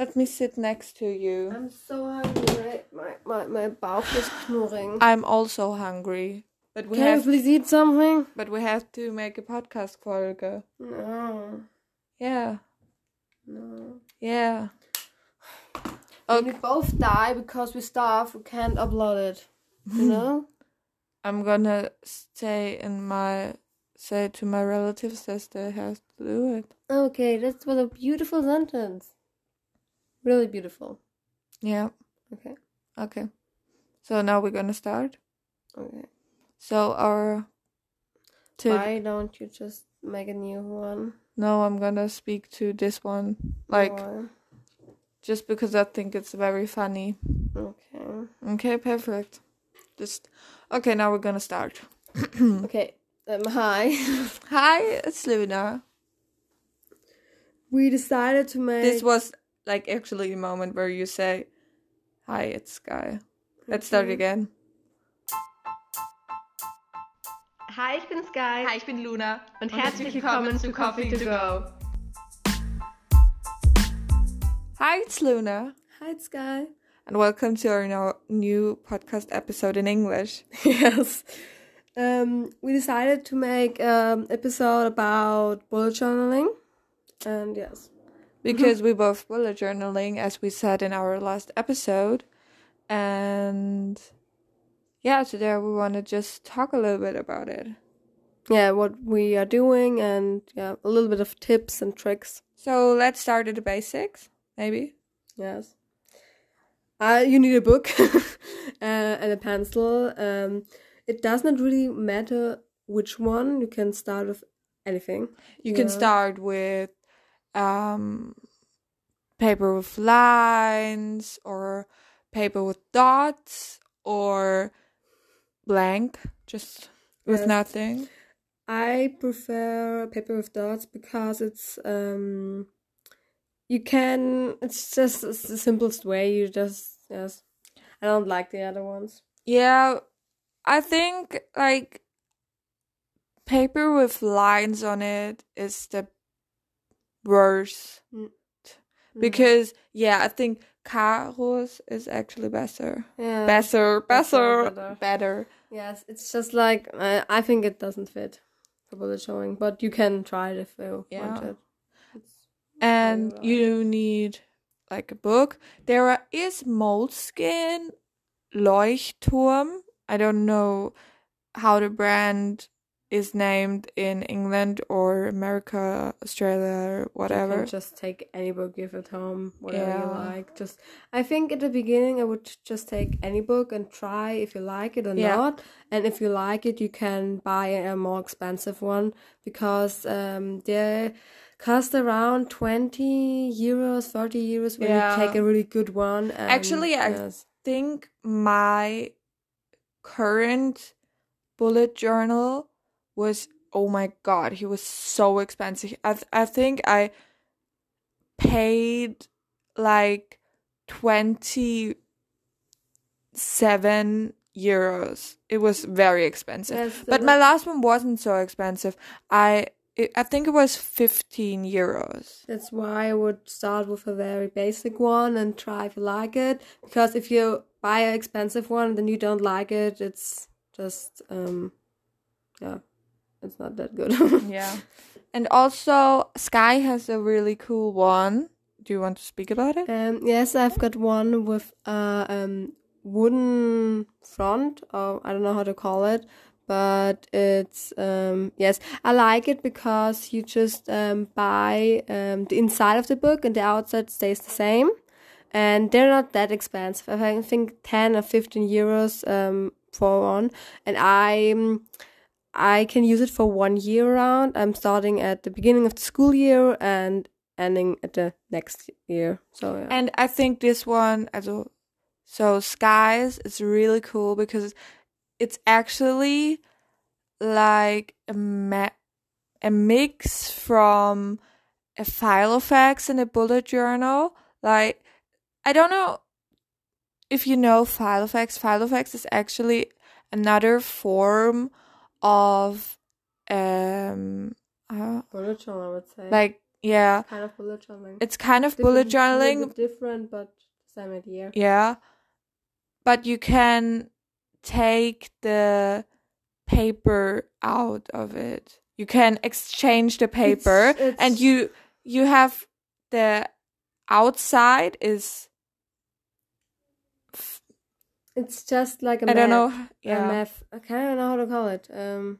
Let me sit next to you. I'm so hungry. My my my Bauch is knurring. I'm also hungry. But we Can you have please eat something? but we have to make a podcast Folge. No, Yeah. no. Yeah. When we Okay. both die because we starve, we can't upload it. You know? I'm gonna stay in my say to my relatives that they have to do it. okay, that's what a beautiful sentence. Really beautiful. Yeah. Okay. Okay. So now we're gonna start. Okay. So our to Why don't you just make a new one? no, I'm gonna speak to this one like Why? just because I think it's very funny. Okay. Okay, perfect. Just okay. Now we're gonna start. Okay. Um, hi. Hi, it's Luna. we decided to make. This was like actually a moment where you say, "Hi, it's Sky." Let's start again. Hi, ich bin Sky. Hi, ich bin Luna Und herzlich willkommen zu Coffee to Go. Hi, it's Luna, Hi, it's Sky. and welcome to our new podcast episode in English. yes. Um, we decided to make an episode about bullet journaling, and yes, because we both bullet journaling, as we said in our last episode, and yeah, today we want to just talk a little bit about it. yeah, what we are doing, and yeah, a little bit of tips and tricks. So let's start at the basics, maybe. Yes. Uh, you need a book uh, and a pencil. Um, it does not really matter which one. You can start with anything. You can start with um, paper with lines, or paper with dots, or blank, just with Yes. nothing. I prefer paper with dots because it's um you can it's just it's the simplest way you just yes I don't like the other ones Yeah, I think like paper with lines on it is the worst Mm. because yeah, I think Caros is actually better. yeah Better, better, better. better. yes it's just like I, I think it doesn't fit for bullet showing but you can try it if you Yeah. want it It's And you need like a book. There are, is Moleskine Leuchtturm. I don't know how the brand is named in England or America, Australia, or You whatever. can just take any book you it home, whatever you like. Just, I think at the beginning I would just take any book and try if you like it or Yeah. not. And if you like it, you can buy a more expensive one because um, they cost around twenty euros, thirty euros when Yeah. you take a really good one. And, Actually, I yes. think my current bullet journal was oh my god, he was so expensive. I th- I think I paid like 27 euros. It was very expensive. But my last one wasn't so expensive. I it, I think it was 15 euros. That's why I would start with a very basic one and try if you like it. Because if you buy an expensive one and then you don't like it, it's just um yeah, it's not that good. Yeah. And also, Sky has a really cool one. Do you want to speak about it? um yes, I've got one with a um wooden front or I don't know how to call it. But it's um yes, I like it because you just um buy um the inside of the book and the outside stays the same. and they're not that expensive. I think ten or fifteen euros um, for one, and I um, I can use it for one year round. I'm starting at the beginning of the school year and ending at the next year. So yeah. And I think this one, as also, so Skies, is really cool because it's actually like a ma- a mix from a Filofax and a bullet journal. Like, I don't know if you know Filofax. Filofax is actually another form of um uh, bullet journal, I would say. like yeah, kind of bullet journaling. it's kind of Different- bullet journaling. different, but same idea. Yeah. But you can take the paper out of it. You can exchange the paper It's- and you you have the outside is It's just like a I don't know yeah. A map. I don't know how to call it. Um.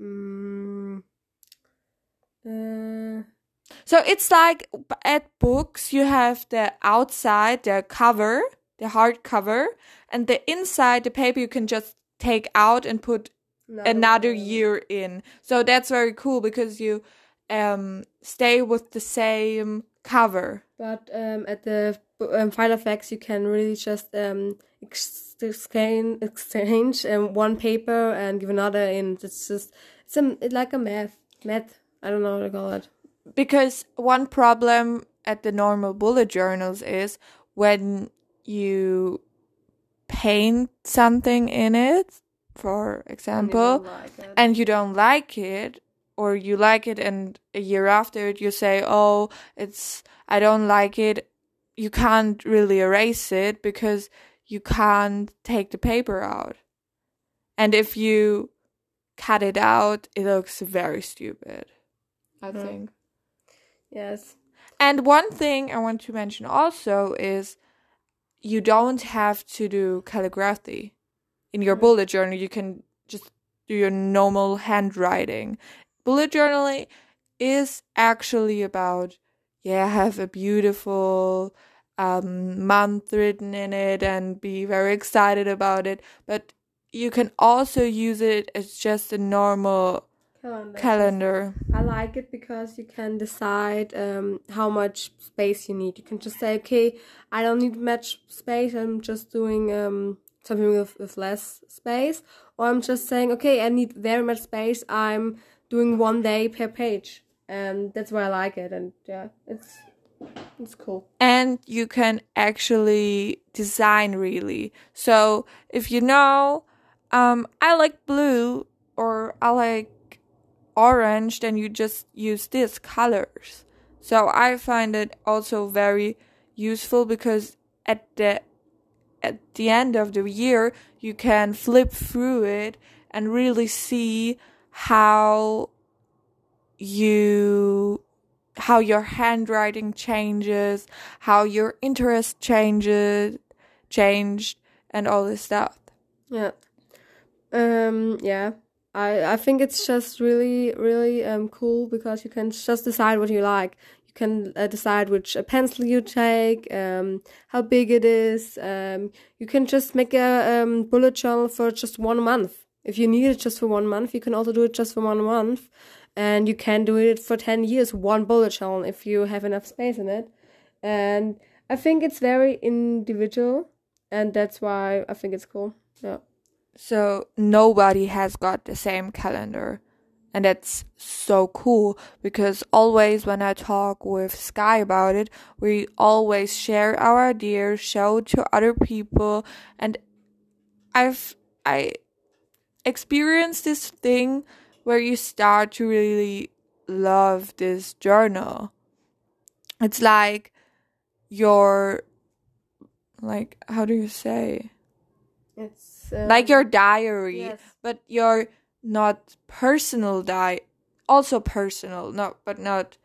Mm, uh, So it's like at books you have the outside, the cover, the hard cover, and the inside the paper you can just take out and put another one. year in. So that's very cool because you um stay with the same cover. But um, at the um, Filofax, you can really just um, ex- exchange, exchange um, one paper and give another in. It's just it's a, it's like a math. Math. I don't know how to call it. Because one problem at the normal bullet journals is when you paint something in it, for example, and you don't like it or you like it and a year after it you say oh it's i don't like it you can't really erase it because you can't take the paper out and if you cut it out it looks very stupid i Hmm. think yes. and one thing i want to mention also is you don't have to do calligraphy in your Mm. bullet journal you can just do your normal handwriting bullet journaling is actually about yeah have a beautiful um, month written in it and be very excited about it but you can also use it as just a normal Calendar. calendar I like it because you can decide um, how much space you need. You can just say, okay, I don't need much space. I'm just doing um, something with, with less space. Or I'm just saying, okay, I need very much space. I'm doing one day per page. And that's why I like it. And yeah, it's it's cool. and you can actually design really. So if you know, um, I like blue or I like orange, then you just use these colors. So I find it also very useful because at the at the end of the year you can flip through it and really see how you how your handwriting changes, how your interest changes, changed, and all this stuff. Yeah. Um. Yeah. I I think it's just really really um cool because you can just decide what you like. You can uh, decide which uh, pencil you take, um, how big it is. Um, you can just make a um bullet journal for just one month. If you need it just for one month, you can also do it just for one month, and you can do it for ten years. One bullet journal if you have enough space in it, and I think it's very individual, and that's why I think it's cool. Yeah. So nobody has got the same calendar. And that's so cool because always when I talk with Sky about it, we always share our ideas, show to other people, and I've I experienced this thing where you start to really love this journal. It's like your like how do you say? It's um, like your diary yes. but your not personal di also personal not but not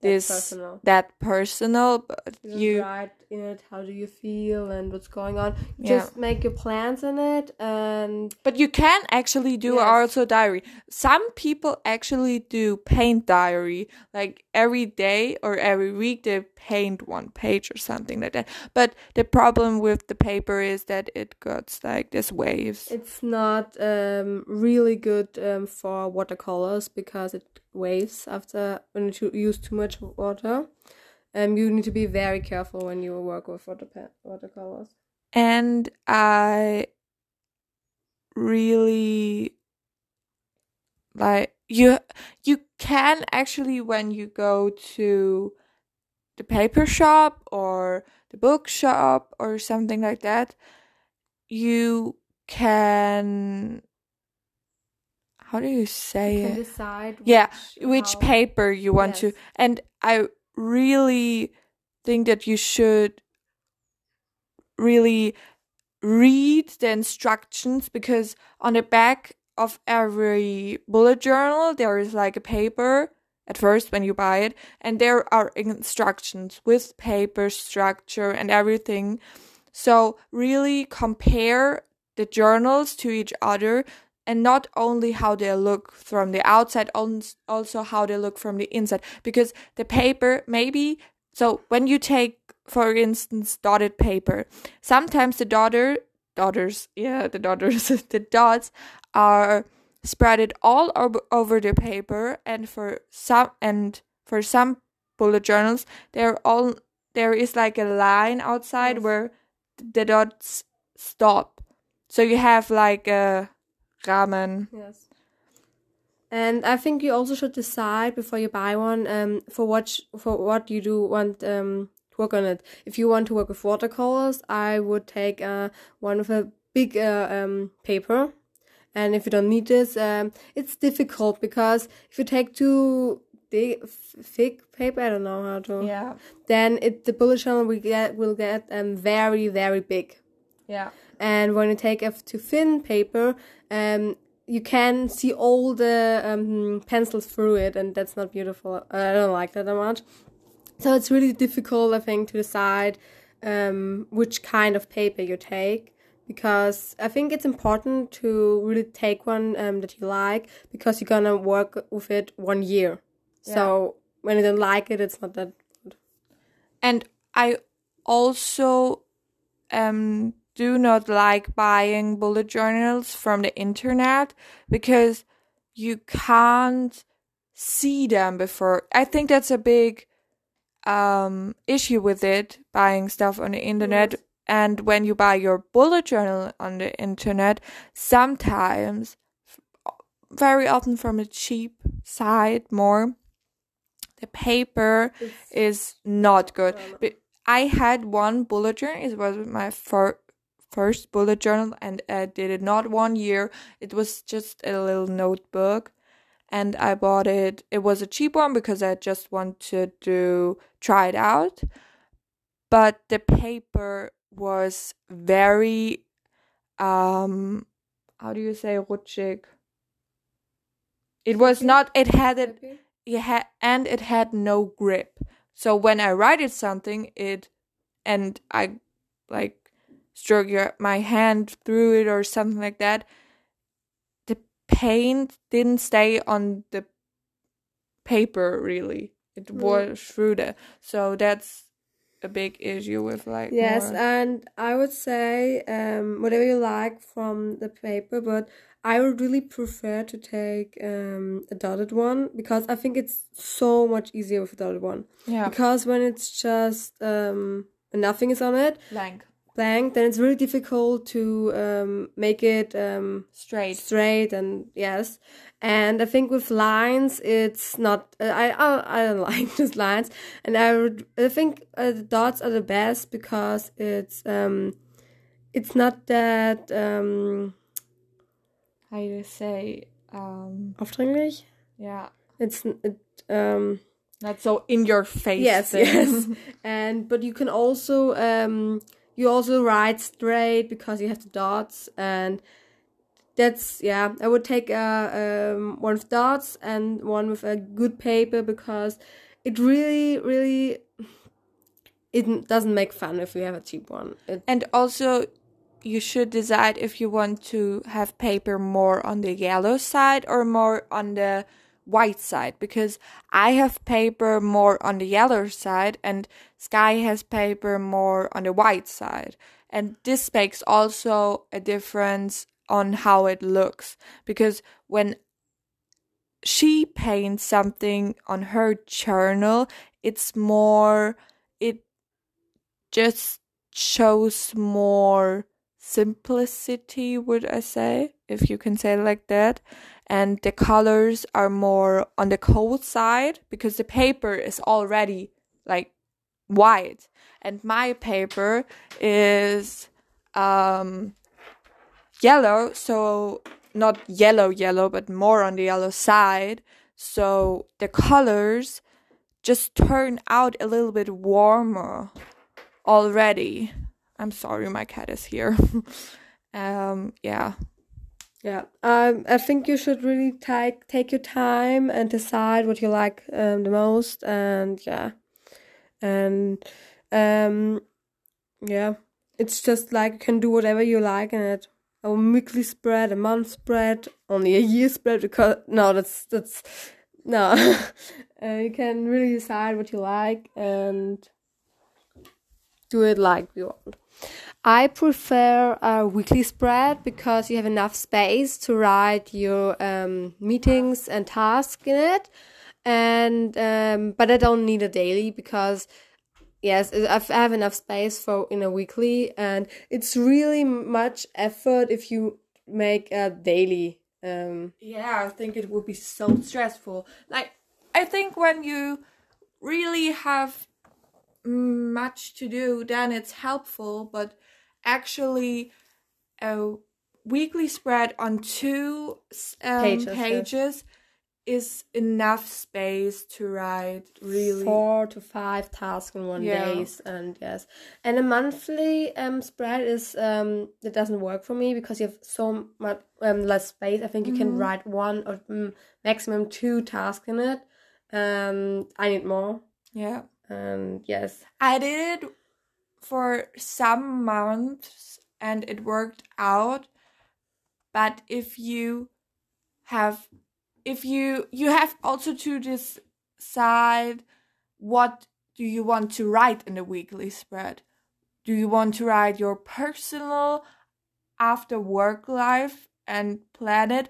this personal. that personal but You, you write in it how do you feel and what's going on. Yeah. Just make your plans in it and but you can actually do Yes. also diary some people actually do paint diary like every day or every week they paint one page or something like that but the problem with the paper is that it gets like this waves it's not um, really good um, for watercolors because it waves after when you use too much water. Um, you need to be very careful when you work with water watercolors. and I really like you you can actually when you go to the paper shop or the book shop or something like that you can how do you say You can it? decide. Yeah, which how- paper you want to and i really think that you should really read the instructions because on the back of every bullet journal there is like a paper at first when you buy it and there are instructions with paper structure and everything so really compare the journals to each other and not only how they look from the outside also how they look from the inside. Because the paper maybe so when you take for instance dotted paper sometimes the daughter daughters yeah the daughters the dots are spread all over, over the paper and for some and for some bullet journals they're all there is like a line outside where the dots stop. So you have like a ramen Yes. And I think you also should decide before you buy one um, for what sh- for what you do want um, to work on it. If you want to work with watercolors, I would take uh, one with a big uh, um, paper. And if you don't need this, um, it's difficult because if you take too big, thick paper, I don't know how to. yeah Then it the bullet journal will get will get um very very big. Yeah And when you take a too thin paper, um, you can see all the um, pencils through it, and that's not beautiful. I don't like that that much. So it's really difficult, I think, to decide um, which kind of paper you take because I think it's important to really take one um, that you like because you're gonna work with it one year. Yeah. So when you don't like it, it's not that good. and i also um do not like buying bullet journals from the internet because you can't see them before. I think that's a big um issue with it buying stuff on the internet. Yes. and when you buy your bullet journal on the internet sometimes very often from a cheap side more the paper is not good. i had one bullet journal. It was my fir- first bullet journal and i did it not one year it was just a little notebook. And i bought it it was a cheap one because i just wanted to try it out. But the paper was very um how do you say rutschig? It was not it had it it had and it had no grip. So when i write it something it and i like stroke your, my hand through it or something like that the paint didn't stay on the paper really it Mm. was through the so that's a big issue with like Yes, more- and I would say um, whatever you like from the paper, but I would really prefer to take um, a dotted one because I think it's so much easier with a dotted one. yeah Because when it's just um, nothing is on it, blank blank, then it's really difficult to um, make it um, straight straight and yes. And I think with lines, it's not. Uh, I I I don't like just lines, and I would. I think uh, the dots are the best because it's um, it's not that um how do you say um aufdringlich. yeah It's it um not so in your face yes thing. yes, and but you can also um you also write straight because you have the dots and. That's yeah. I would take a um, one with dots and one with a good paper because it really, really, it doesn't make fun if you have a cheap one. It, And also, you should decide if you want to have paper more on the yellow side or more on the white side. Because I have paper more on the yellow side, and Sky has paper more on the white side. And this makes also a difference on how it looks. Because when she paints something on her journal, it's more, it just shows more simplicity, would I say, if you can say like that. And the colors are more on the cold side because the paper is already like white. And my paper is um, yellow, so not yellow yellow, but more on the yellow side. So the colors just turn out a little bit warmer already. I'm sorry, my cat is here. um, yeah. Yeah, um, I think you should really take take your time and decide what you like um, the most, and yeah, and um, yeah, it's just like you can do whatever you like in it. A weekly spread, a month spread, only a year spread because no, that's that's no. uh, you can really decide what you like and do it like you want. I prefer a weekly spread because you have enough space to write your um, meetings and tasks in it, and um, but I don't need a daily because yes, I have enough space for in a weekly, and it's really much effort if you make a daily. Um, yeah, I think it would be so stressful. Like I think when you really have much to do, then it's helpful, but actually a weekly spread on two um, pages, pages is enough space to write really four to five tasks in one yeah. days and yes. And a monthly um spread is um it doesn't work for me because you have so much um less space. I think you mm-hmm. can write one or um, maximum two tasks in it. Um i need more. Yeah and yes. I did it for some months and it worked out but if you have if you you have also to decide what do you want to write in the weekly spread. Do you want to write your personal after work life and plan it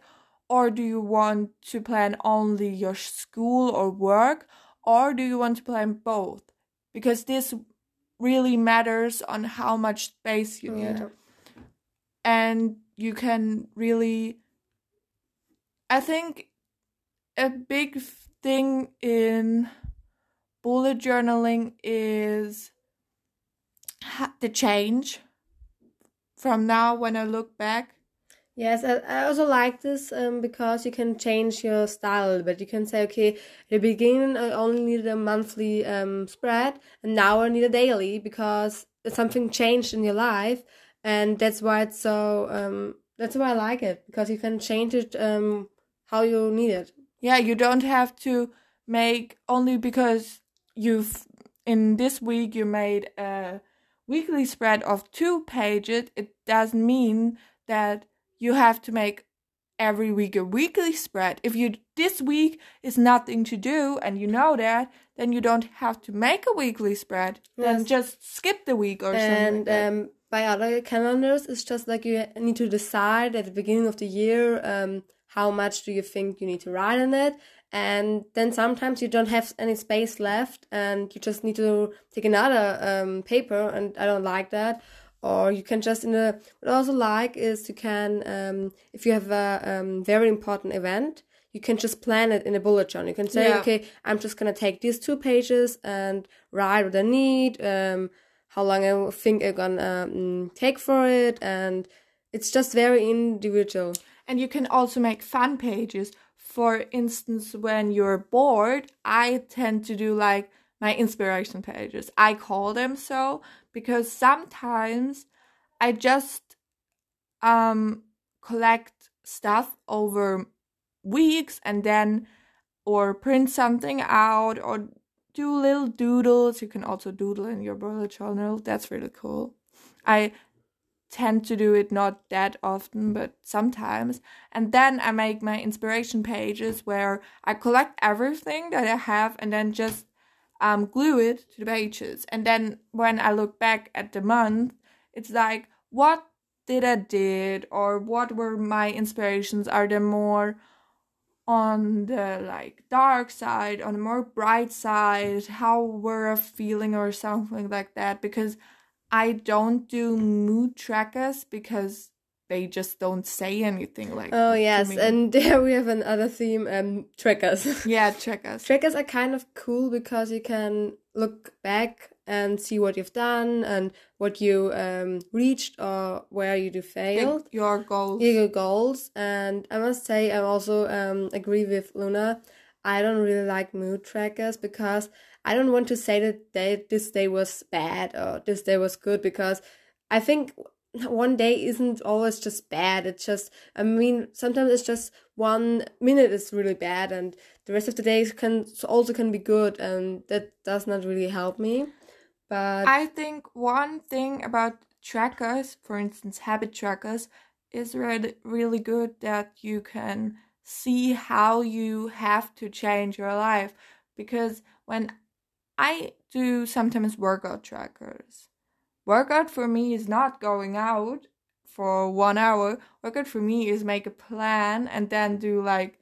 or do you want to plan only your school or work or do you want to plan both because this really matters on how much space you mm, need. Yeah. And you can really I think a big thing in bullet journaling is the change from now when I look back Yes, I, also like this um, because you can change your style But You can say, okay, at the beginning I only needed a monthly um, spread, and now I need a daily because something changed in your life, and that's why it's so. Um, that's why I like it because you can change it um, how you need it. Yeah, you don't have to make only because you've in this week you made a weekly spread of two pages. It doesn't mean that you have to make every week a weekly spread. If you this week is nothing to do and you know that, then you don't have to make a weekly spread. Yes. Then just skip the week or and, something. And um, by other calendars, it's just like you need to decide at the beginning of the year um, how much do you think you need to write in it. And then sometimes you don't have any space left, and you just need to take another um, paper. And I don't like that or you can just in a what I also like is you can um, if you have a um, very important event you can just plan it in a bullet journal. You can say yeah. okay i'm just gonna take these two pages and write what i need um, how long i think i'm gonna um, take for it and it's just very individual. And you can also make fun pages. For instance when you're bored i tend to do like my inspiration pages. I call them so because sometimes I just um collect stuff over weeks and then or print something out or do little doodles. You can also doodle in your bullet journal. That's really cool. I tend to do it not that often, but sometimes. And then I make my inspiration pages where I collect everything that I have and then just um, glue it to the pages. And then when I look back at the month, it's like, what did I did or what were my inspirations? Are they more on the like dark side, on the more bright side? How were I feeling or something like that? Because I don't do mood trackers because they just don't say anything like oh yes and there we have another theme um trackers yeah trackers trackers are kind of cool because you can look back and see what you've done and what you um, reached or where you do failed. Your goals. Your goals. And I must say, I also um, agree with Luna. I don't really like mood trackers because I don't want to say that day, this day was bad or this day was good because I think one day isn't always just bad. It's just, I mean, sometimes it's just one minute is really bad and the rest of the days can also can be good and that does not really help me. But I think one thing about trackers, for instance, habit trackers, is really, really good that you can see how you have to change your life. Because when I do sometimes workout trackers, Workout for me is not going out for one hour. Workout for me is make a plan and then do like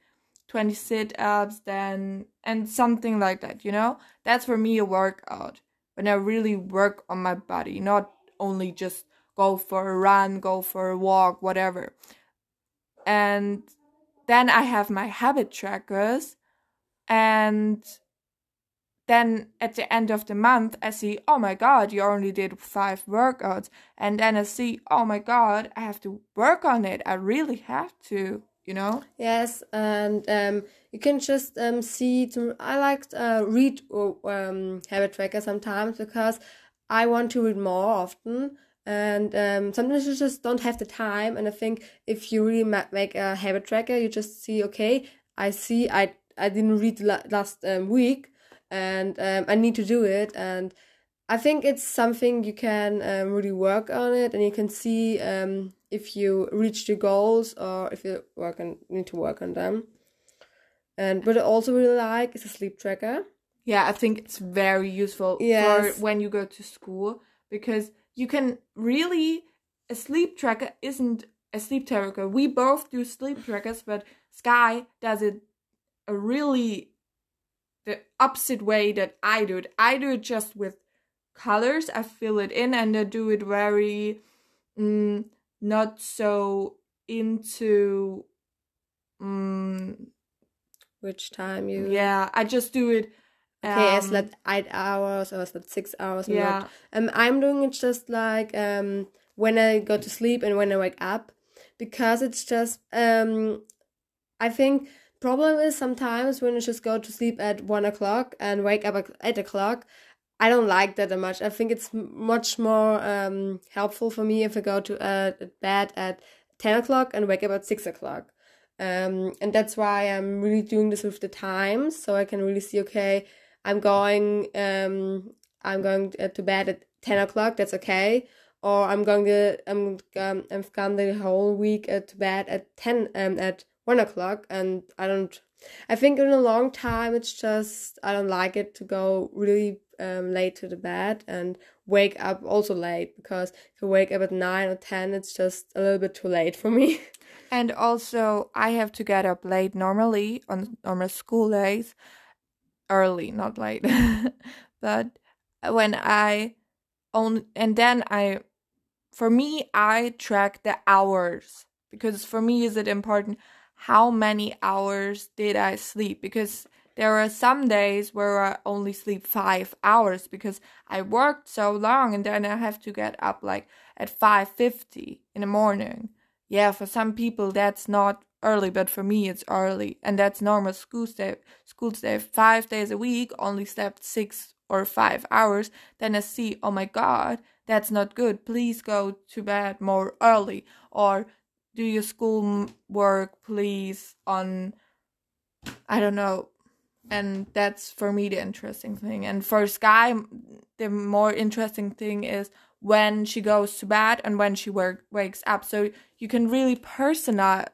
20 sit ups, then, and something like that, you know? That's for me a workout. When I really work on my body, not only just go for a run, go for a walk, whatever. And then I have my habit trackers and then at the end of the month, I see, oh my god, you only did five workouts. And then I see, oh my god, I have to work on it. I really have to, you know? Yes, and um, you can just um, see. To, I like uh, read um, habit tracker sometimes because I want to read more often. And um, sometimes you just don't have the time. And I think if you really ma- make a habit tracker, you just see, okay, I see I I didn't read last um, week and um, I need to do it. And I think it's something you can um, really work on it, and you can see um, if you reach your goals or if you work on need to work on them. And what I also really like is a sleep tracker. Yeah, I think it's very useful yes. for when you go to school because you can really a sleep tracker isn't a sleep tracker. We both do sleep trackers, but Sky does it a really the opposite way that I do it. I do it just with colors. I fill it in and I do it very mm, not so into mm, which time you yeah i just do it um, okay i slept eight hours or I slept six hours yeah um i'm doing it just like um when i go to sleep and when i wake up because it's just um i think Problem is sometimes when I just go to sleep at one o'clock and wake up at eight o'clock, I don't like that much. I think it's much more um, helpful for me if I go to uh, bed at ten o'clock and wake up at six o'clock. Um, and that's why I'm really doing this with the times, so I can really see. Okay, I'm going. Um, I'm going to bed at ten o'clock. That's okay. Or I'm going to. I'm. Um, I've gone the whole week to bed at ten. Um, at one o'clock and I don't I think in a long time it's just I don't like it to go really um, late to the bed and wake up also late because if I wake up at nine or ten it's just a little bit too late for me. And also I have to get up late normally on normal school days. Early, not late. but when I own and then I for me I track the hours because for me is it important how many hours did I sleep because there are some days where I only sleep five hours because I worked so long and then I have to get up like at 5.50 in the morning. Yeah, for some people that's not early, but for me it's early. And that's normal school day. School day five days a week, only slept six or five hours. Then I see, oh my god, that's not good. Please go to bed more early. Or do your school work please on i don't know. And that's for me the interesting thing. And for sky the more interesting thing is when she goes to bed and when she work, wakes up. So you can really personalize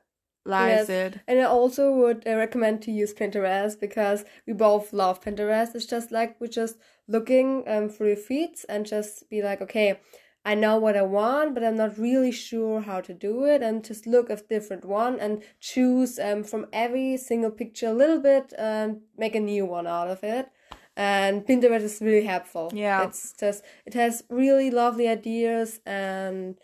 yes. it. And i also would uh, recommend to use pinterest because we both love pinterest. It's just like we're just looking um, through your feeds and just be like okay I know what I want, but I'm not really sure how to do it. And just look at different one and choose um, from every single picture a little bit and make a new one out of it. And Pinterest is really helpful. Yeah, it's just it has really lovely ideas, and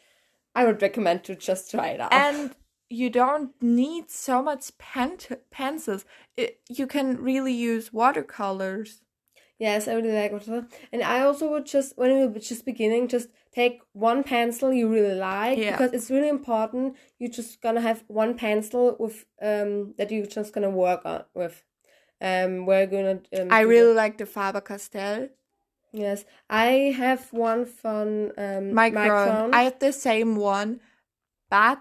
I would recommend to just try it out. And you don't need so much pen pencils. It, you can really use watercolors. Yes, I really like watercolor. And I also would just when you're just beginning, just take one pencil you really like Yeah. because it's really important. You're just gonna have one pencil with um that you're just gonna work on with. Um, we're gonna. Um, I the- really like the Faber Castell yes. I have one from um Micron. I have the same one, but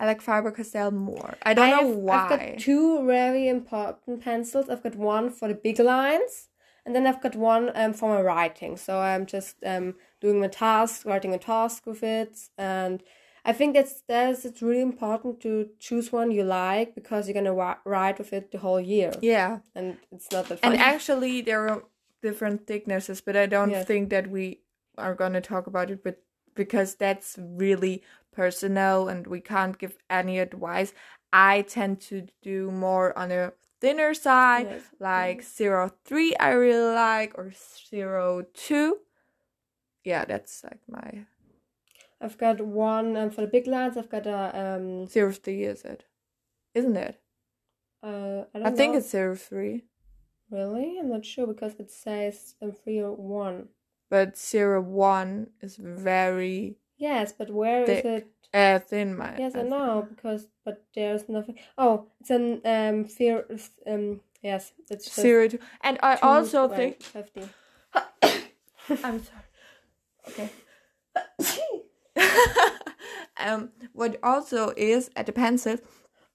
I like Faber Castell more. I don't know have, why. I've got two very important pencils. I've got one for the big lines, and then I've got one um, for my writing. So I'm just um, doing my task, writing a task with it, and I think that's that's it's really important to choose one you like because you're gonna wi- write with it the whole year, yeah. and it's not that And actually, there are different thicknesses, but I don't Yes. think that we are going to talk about it, but because that's really personal and we can't give any advice. I tend to do more on a thinner side, Yes. like zero three. I really like or zero two. Yeah, that's like my I've got one um, for the big lines. I've got a um. zero three. Is it? Isn't it? Uh, I, don't I think it's zero three, really. I'm not sure because it says um, three or one. but zero one is very Yes, but where is Thick. it? uh, thin. My Yes, I know because but there's nothing. Oh, it's an um fear um yes, it's zero two. And I two- also think fifty. I'm sorry. Okay. um, what also is at the pencil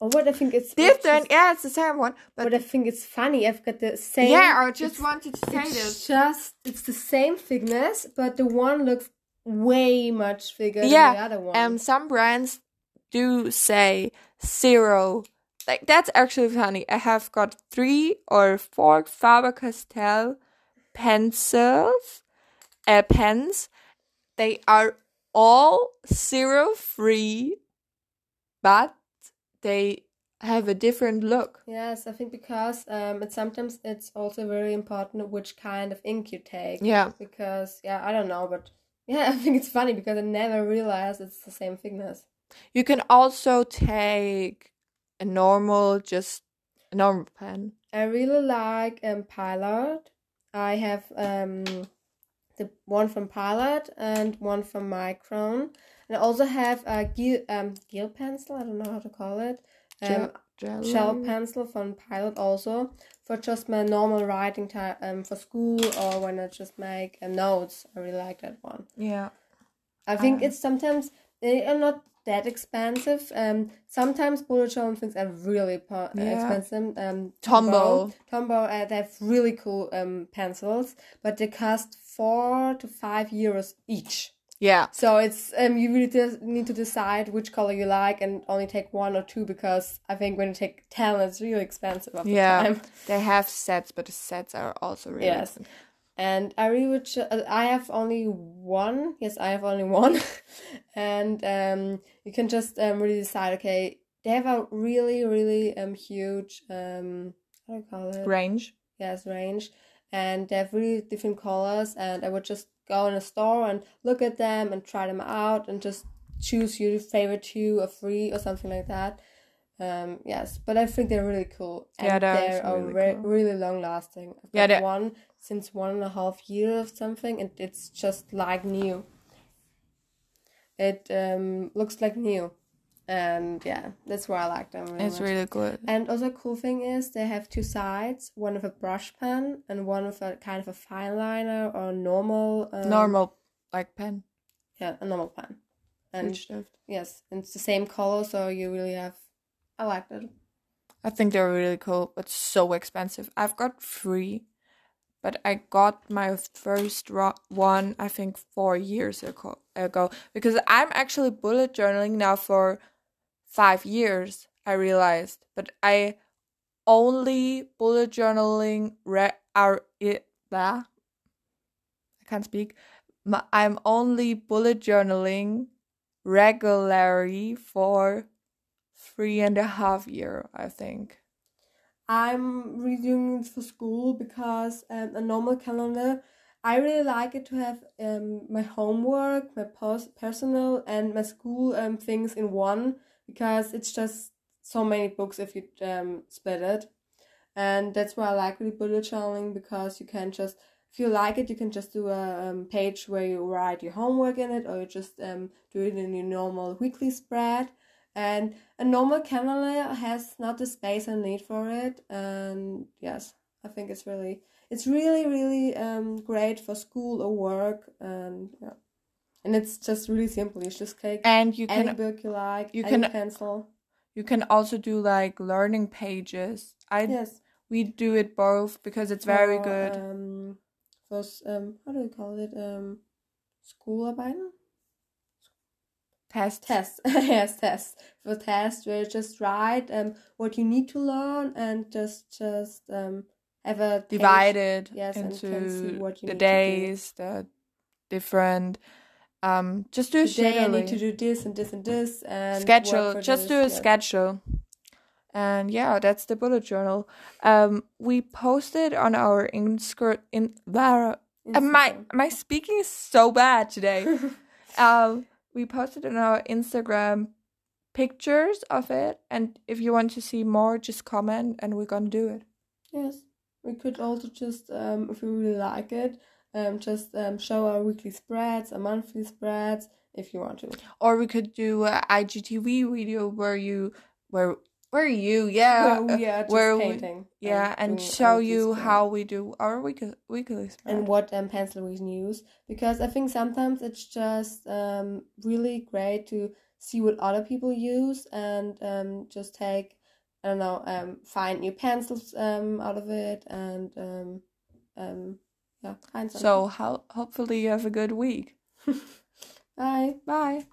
Oh, what I think it's different. just- Yeah, it's the same one, but What I think it's funny. I've got the same. yeah, I just wanted to say It's this. just it's the same thickness, but the one looks way much bigger Yeah, than the other one. Um, some brands do say zero. Like that's actually funny. I have got three or four Faber Castell pencils, uh, pens. They are all zero free, but they have a different look. yes, I think because um, it's sometimes it's also very important which kind of ink you take. Yeah, because yeah, I don't know, but yeah, I think it's funny because I never realized it's the same thickness. you can also take a normal, just a normal pen. I really like um Pilot. I have um the one from Pilot and one from Micron. And I also have a Gel um pencil, I don't know how to call it. Um, Gel- shell pencil from Pilot also for just my normal writing time um, for school or when I just make uh, notes. I really like that one. Yeah. I think Ah. it's sometimes they are not that expensive. Um, sometimes bullet journal things are really po- uh, Yeah. expensive. Um, Tombow. Tombow, uh, they have really cool um pencils, but they cost four to five euros each. Yeah. So it's um you really just need to decide which color you like and only take one or two because I think when you take ten, it's really expensive. Yeah. time. They have sets, but the sets are also really Yes. expensive. And I really would. Ch- I have only one. Yes, I have only one, and um, you can just um really decide. Okay, they have a really really um huge um how do you call it? range. Yes, range, and they have really different colors. And I would just go in a store and look at them and try them out and just choose your favorite two or three or something like that. Um, yes, but I think they're really cool. And Yeah, they're really re- cool. really long lasting. I've Yeah, got one since one and a half year or something, and it's just like new. It um looks like new, and yeah, that's why I like them. Really It's much. really good. And also, cool thing is they have two sides: one with a brush pen and one with a kind of a fine liner or normal. Um, Normal, like pen. Yeah, a normal pen. And yes, and it's the same color, so you really have. I like it. I think they're really cool, but so expensive. I've got three, but I got my first ro- one, I think, four years ago, ago because I'm actually bullet journaling now for five years, I realized. But I only bullet journaling re- are it blah. I can't speak. I'm only bullet journaling regularly for three and a half year, I think. I'm redoing it for school because um, a normal calendar. I really like it to have um, my homework, my pos- personal, and my school um, things in one because it's just so many books if you um, split it. and that's why I like really bullet journaling because you can just if you like it, you can just do a um, page where you write your homework in it, or you just um, do it in your normal weekly spread. And a normal calendar has not the space I need for it. And yes, I think it's really, it's really, really um, great for school or work. And yeah, and it's just really simple. You just take and you any can book you like, you any can- pencil. you can also do like learning pages. I Yes, we do it both because it's very for, good. Um, for um, how do you call it? Um, Schoolarbeit. Test. Tests, yes, tests for tests where you just write um what you need to learn and just just um have a divided yes, and can see into the need to do. days, the different. Um, just do a Today I need to do this and this and this and schedule. Just this, do a yes. schedule. And yeah, that's the bullet journal. Um, we posted on our Insta in there. Uh, my Instagram. my speaking is so bad today. um, we posted on our Instagram pictures of it, and if you want to see more, just comment, and we're gonna do it. yes, we could also just um if we really like it um just um show our weekly spreads, our monthly spreads if you want to. Or we could do a IGTV video where you where where you yeah where we are just where we- yeah and our show you spread. how we do our weekly weekly spread. and what um, pencil we use because I think sometimes it's just um, really great to see what other people use and um, just take I don't know um, find new pencils um, out of it and um, um, yeah so how hopefully you have a good week. bye. Bye.